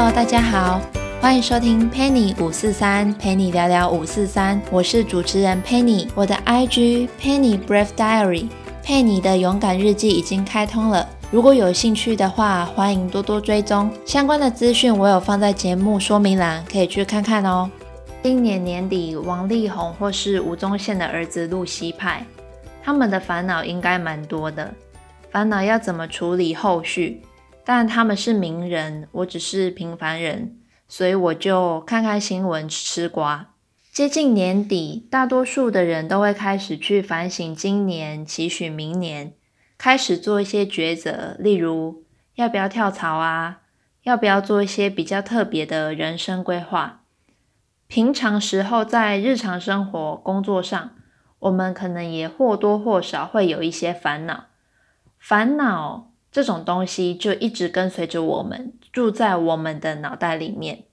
Hello，大家好，欢迎收听 Penny 五四三，陪你聊聊五四三。我是主持人 Penny，我的 IG Penny Brave Diary，佩妮的勇敢日记已经开通了。如果有兴趣的话，欢迎多多追踪相关的资讯，我有放在节目说明栏，可以去看看哦。今年年底，王力宏或是吴宗宪的儿子露西派，他们的烦恼应该蛮多的，烦恼要怎么处理后续？但他们是名人，我只是平凡人，所以我就看看新闻吃瓜。接近年底，大多数的人都会开始去反省今年，期许明年。开始做一些抉择，例如要不要跳槽啊？要不要做一些比较特别的人生规划？平常时候在日常生活、工作上，我们可能也或多或少会有一些烦恼。烦恼这种东西就一直跟随着我们，住在我们的脑袋里面。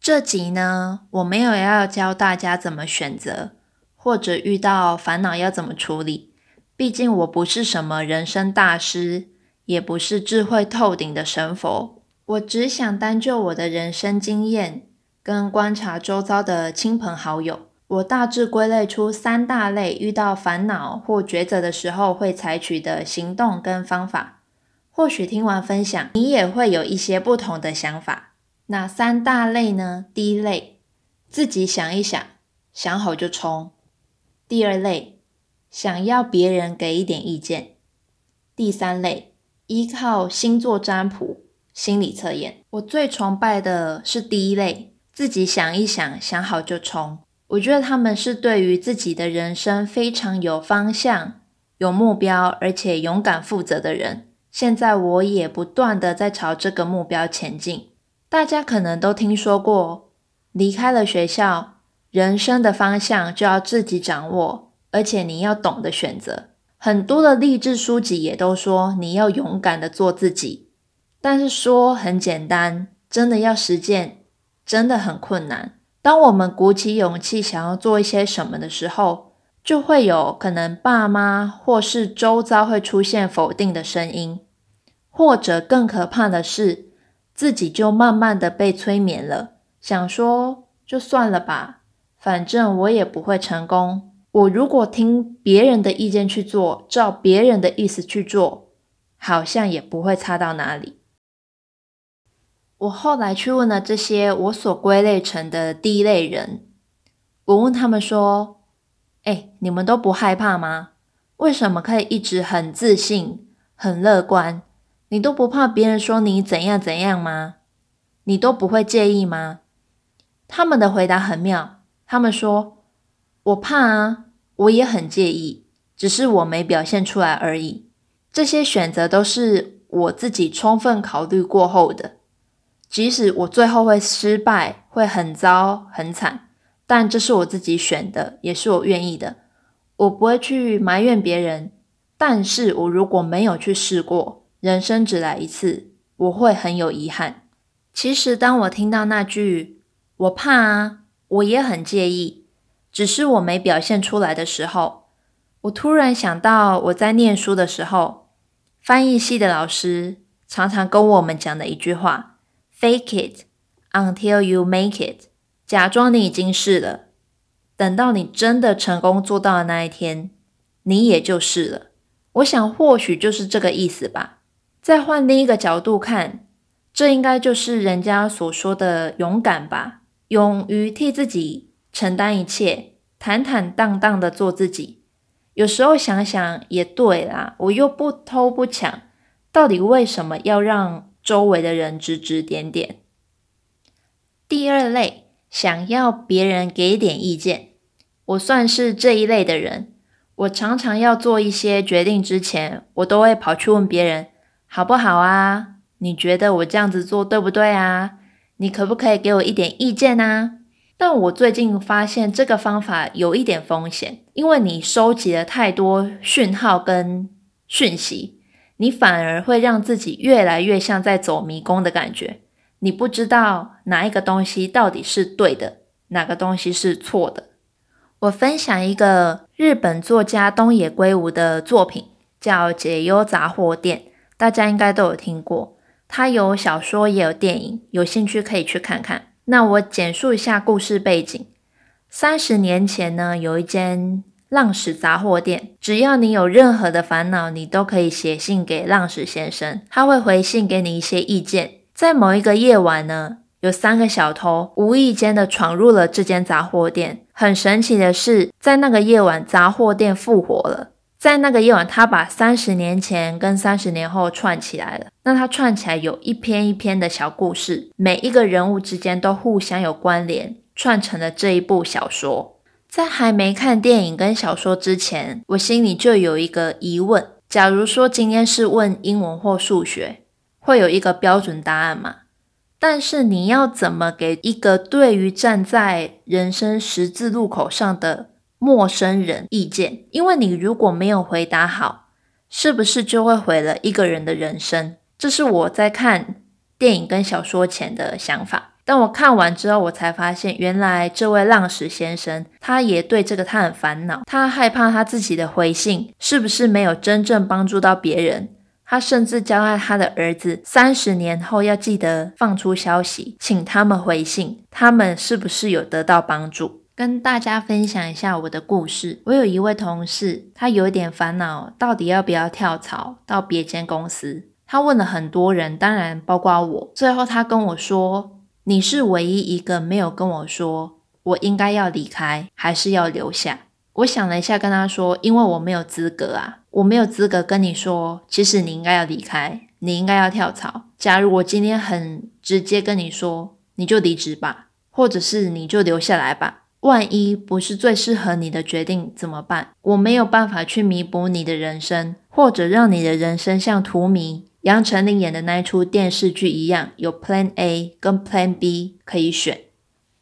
这集呢，我没有要教大家怎么选择，或者遇到烦恼要怎么处理。毕竟我不是什么人生大师，也不是智慧透顶的神佛，我只想单就我的人生经验跟观察周遭的亲朋好友，我大致归类出三大类遇到烦恼或抉择的时候会采取的行动跟方法。或许听完分享，你也会有一些不同的想法。哪三大类呢？第一类，自己想一想，想好就冲；第二类。想要别人给一点意见。第三类，依靠星座占卜、心理测验。我最崇拜的是第一类，自己想一想，想好就冲。我觉得他们是对于自己的人生非常有方向、有目标，而且勇敢负责的人。现在我也不断的在朝这个目标前进。大家可能都听说过，离开了学校，人生的方向就要自己掌握。而且你要懂得选择，很多的励志书籍也都说你要勇敢的做自己，但是说很简单，真的要实践真的很困难。当我们鼓起勇气想要做一些什么的时候，就会有可能爸妈或是周遭会出现否定的声音，或者更可怕的是，自己就慢慢的被催眠了，想说就算了吧，反正我也不会成功。我如果听别人的意见去做，照别人的意思去做，好像也不会差到哪里。我后来去问了这些我所归类成的第一类人，我问他们说：“哎，你们都不害怕吗？为什么可以一直很自信、很乐观？你都不怕别人说你怎样怎样吗？你都不会介意吗？”他们的回答很妙，他们说：“我怕啊。”我也很介意，只是我没表现出来而已。这些选择都是我自己充分考虑过后的，即使我最后会失败，会很糟很惨，但这是我自己选的，也是我愿意的。我不会去埋怨别人，但是我如果没有去试过，人生只来一次，我会很有遗憾。其实当我听到那句“我怕啊”，我也很介意。只是我没表现出来的时候，我突然想到我在念书的时候，翻译系的老师常常跟我们讲的一句话：“Fake it until you make it。”假装你已经是了，等到你真的成功做到的那一天，你也就是了。我想或许就是这个意思吧。再换另一个角度看，这应该就是人家所说的勇敢吧，勇于替自己。承担一切，坦坦荡荡的做自己。有时候想想也对啦，我又不偷不抢，到底为什么要让周围的人指指点点？第二类，想要别人给点意见，我算是这一类的人。我常常要做一些决定之前，我都会跑去问别人好不好啊？你觉得我这样子做对不对啊？你可不可以给我一点意见啊？但我最近发现这个方法有一点风险，因为你收集了太多讯号跟讯息，你反而会让自己越来越像在走迷宫的感觉。你不知道哪一个东西到底是对的，哪个东西是错的。我分享一个日本作家东野圭吾的作品，叫《解忧杂货店》，大家应该都有听过。它有小说也有电影，有兴趣可以去看看。那我简述一下故事背景：三十年前呢，有一间浪矢杂货店，只要你有任何的烦恼，你都可以写信给浪矢先生，他会回信给你一些意见。在某一个夜晚呢。有三个小偷无意间的闯入了这间杂货店。很神奇的是，在那个夜晚，杂货店复活了。在那个夜晚，他把三十年前跟三十年后串起来了。那他串起来有一篇一篇的小故事，每一个人物之间都互相有关联，串成了这一部小说。在还没看电影跟小说之前，我心里就有一个疑问：假如说今天是问英文或数学，会有一个标准答案吗？但是你要怎么给一个对于站在人生十字路口上的陌生人意见？因为你如果没有回答好，是不是就会毁了一个人的人生？这是我在看电影跟小说前的想法。但我看完之后，我才发现，原来这位浪石先生，他也对这个他很烦恼，他害怕他自己的回信是不是没有真正帮助到别人。他甚至交代他的儿子，三十年后要记得放出消息，请他们回信，他们是不是有得到帮助？跟大家分享一下我的故事。我有一位同事，他有一点烦恼，到底要不要跳槽到别间公司？他问了很多人，当然包括我。最后他跟我说：“你是唯一一个没有跟我说我应该要离开，还是要留下。”我想了一下，跟他说：“因为我没有资格啊，我没有资格跟你说，其实你应该要离开，你应该要跳槽。假如我今天很直接跟你说，你就离职吧，或者是你就留下来吧。万一不是最适合你的决定怎么办？我没有办法去弥补你的人生，或者让你的人生像荼蘼杨丞琳演的那一出电视剧一样，有 Plan A 跟 Plan B 可以选。”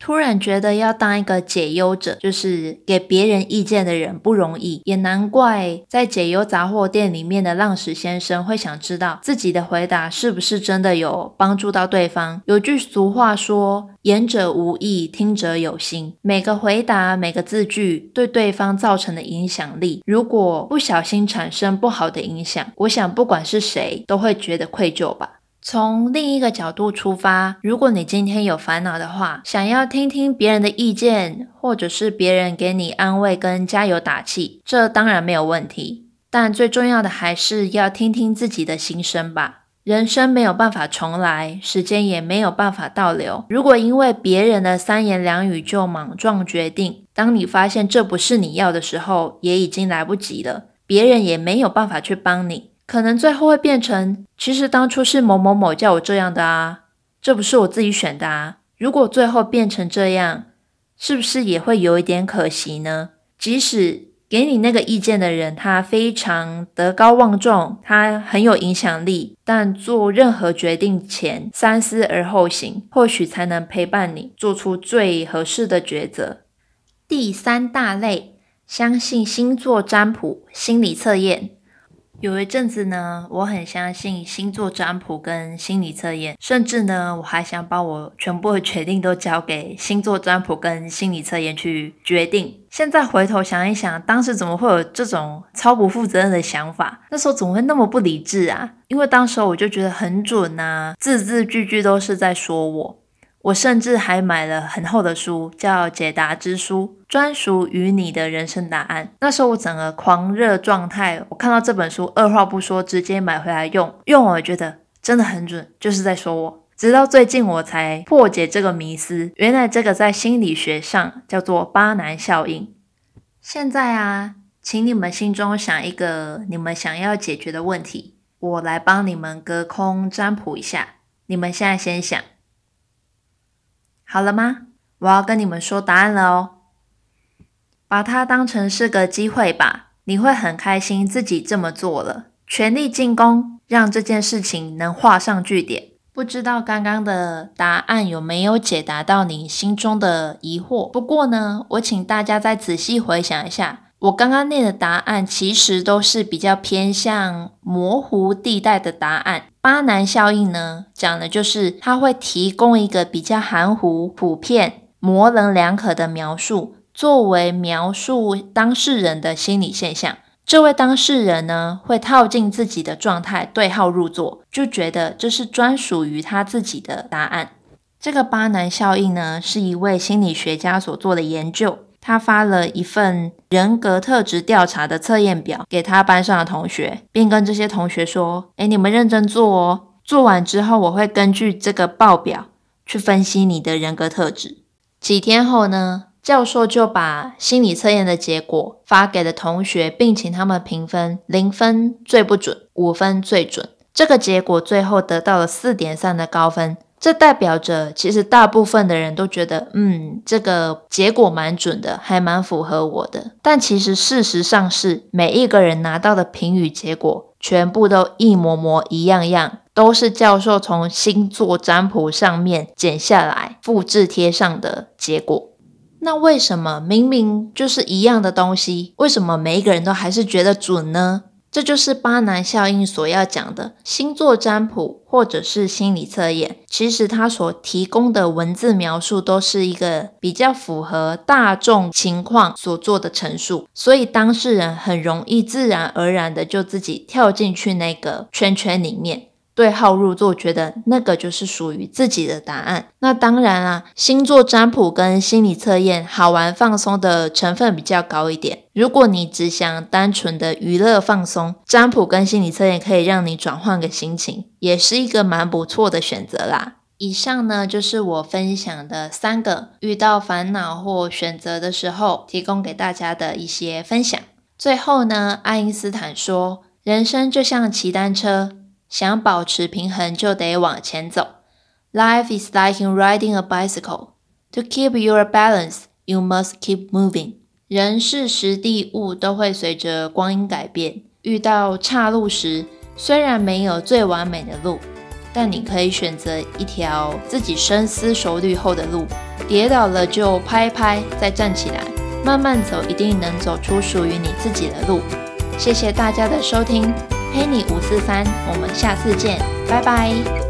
突然觉得要当一个解忧者，就是给别人意见的人不容易，也难怪在解忧杂货店里面的浪矢先生会想知道自己的回答是不是真的有帮助到对方。有句俗话说：“言者无意，听者有心。”每个回答、每个字句对对方造成的影响力，如果不小心产生不好的影响，我想不管是谁都会觉得愧疚吧。从另一个角度出发，如果你今天有烦恼的话，想要听听别人的意见，或者是别人给你安慰跟加油打气，这当然没有问题。但最重要的还是要听听自己的心声吧。人生没有办法重来，时间也没有办法倒流。如果因为别人的三言两语就莽撞决定，当你发现这不是你要的时候，也已经来不及了。别人也没有办法去帮你。可能最后会变成，其实当初是某某某叫我这样的啊，这不是我自己选的啊。如果最后变成这样，是不是也会有一点可惜呢？即使给你那个意见的人，他非常德高望重，他很有影响力，但做任何决定前三思而后行，或许才能陪伴你做出最合适的抉择。第三大类，相信星座占卜、心理测验。有一阵子呢，我很相信星座占卜跟心理测验，甚至呢，我还想把我全部的决定都交给星座占卜跟心理测验去决定。现在回头想一想，当时怎么会有这种超不负责任的想法？那时候怎么会那么不理智啊？因为当时我就觉得很准呐，字字句句都是在说我。我甚至还买了很厚的书，叫《解答之书》，专属于你的人生答案。那时候我整个狂热状态，我看到这本书，二话不说直接买回来用。用我觉得真的很准，就是在说我。直到最近我才破解这个迷思，原来这个在心理学上叫做巴南效应。现在啊，请你们心中想一个你们想要解决的问题，我来帮你们隔空占卜一下。你们现在先想。好了吗？我要跟你们说答案了哦。把它当成是个机会吧，你会很开心自己这么做了，全力进攻，让这件事情能画上句点。不知道刚刚的答案有没有解答到你心中的疑惑？不过呢，我请大家再仔细回想一下。我刚刚念的答案其实都是比较偏向模糊地带的答案。巴南效应呢，讲的就是它会提供一个比较含糊、普遍、模棱两可的描述，作为描述当事人的心理现象。这位当事人呢，会套进自己的状态，对号入座，就觉得这是专属于他自己的答案。这个巴南效应呢，是一位心理学家所做的研究。他发了一份人格特质调查的测验表给他班上的同学，并跟这些同学说：“诶，你们认真做哦，做完之后我会根据这个报表去分析你的人格特质。”几天后呢？教授就把心理测验的结果发给了同学，并请他们评分，零分最不准，五分最准。这个结果最后得到了四点三的高分，这代表着其实大部分的人都觉得，嗯，这个结果蛮准的，还蛮符合我的。但其实事实上是，每一个人拿到的评语结果全部都一模模一样样，都是教授从星座占卜上面剪下来、复制贴上的结果。那为什么明明就是一样的东西，为什么每一个人都还是觉得准呢？这就是巴南效应所要讲的星座占卜或者是心理测验。其实它所提供的文字描述都是一个比较符合大众情况所做的陈述，所以当事人很容易自然而然的就自己跳进去那个圈圈里面。对号入座，觉得那个就是属于自己的答案。那当然啦，星座占卜跟心理测验好玩放松的成分比较高一点。如果你只想单纯的娱乐放松，占卜跟心理测验可以让你转换个心情，也是一个蛮不错的选择啦。以上呢就是我分享的三个遇到烦恼或选择的时候，提供给大家的一些分享。最后呢，爱因斯坦说，人生就像骑单车。想保持平衡，就得往前走。Life is like riding a bicycle. To keep your balance, you must keep moving. 人事时地物都会随着光阴改变。遇到岔路时，虽然没有最完美的路，但你可以选择一条自己深思熟虑后的路。跌倒了就拍拍，再站起来，慢慢走，一定能走出属于你自己的路。谢谢大家的收听。陪你五四三，我们下次见，拜拜。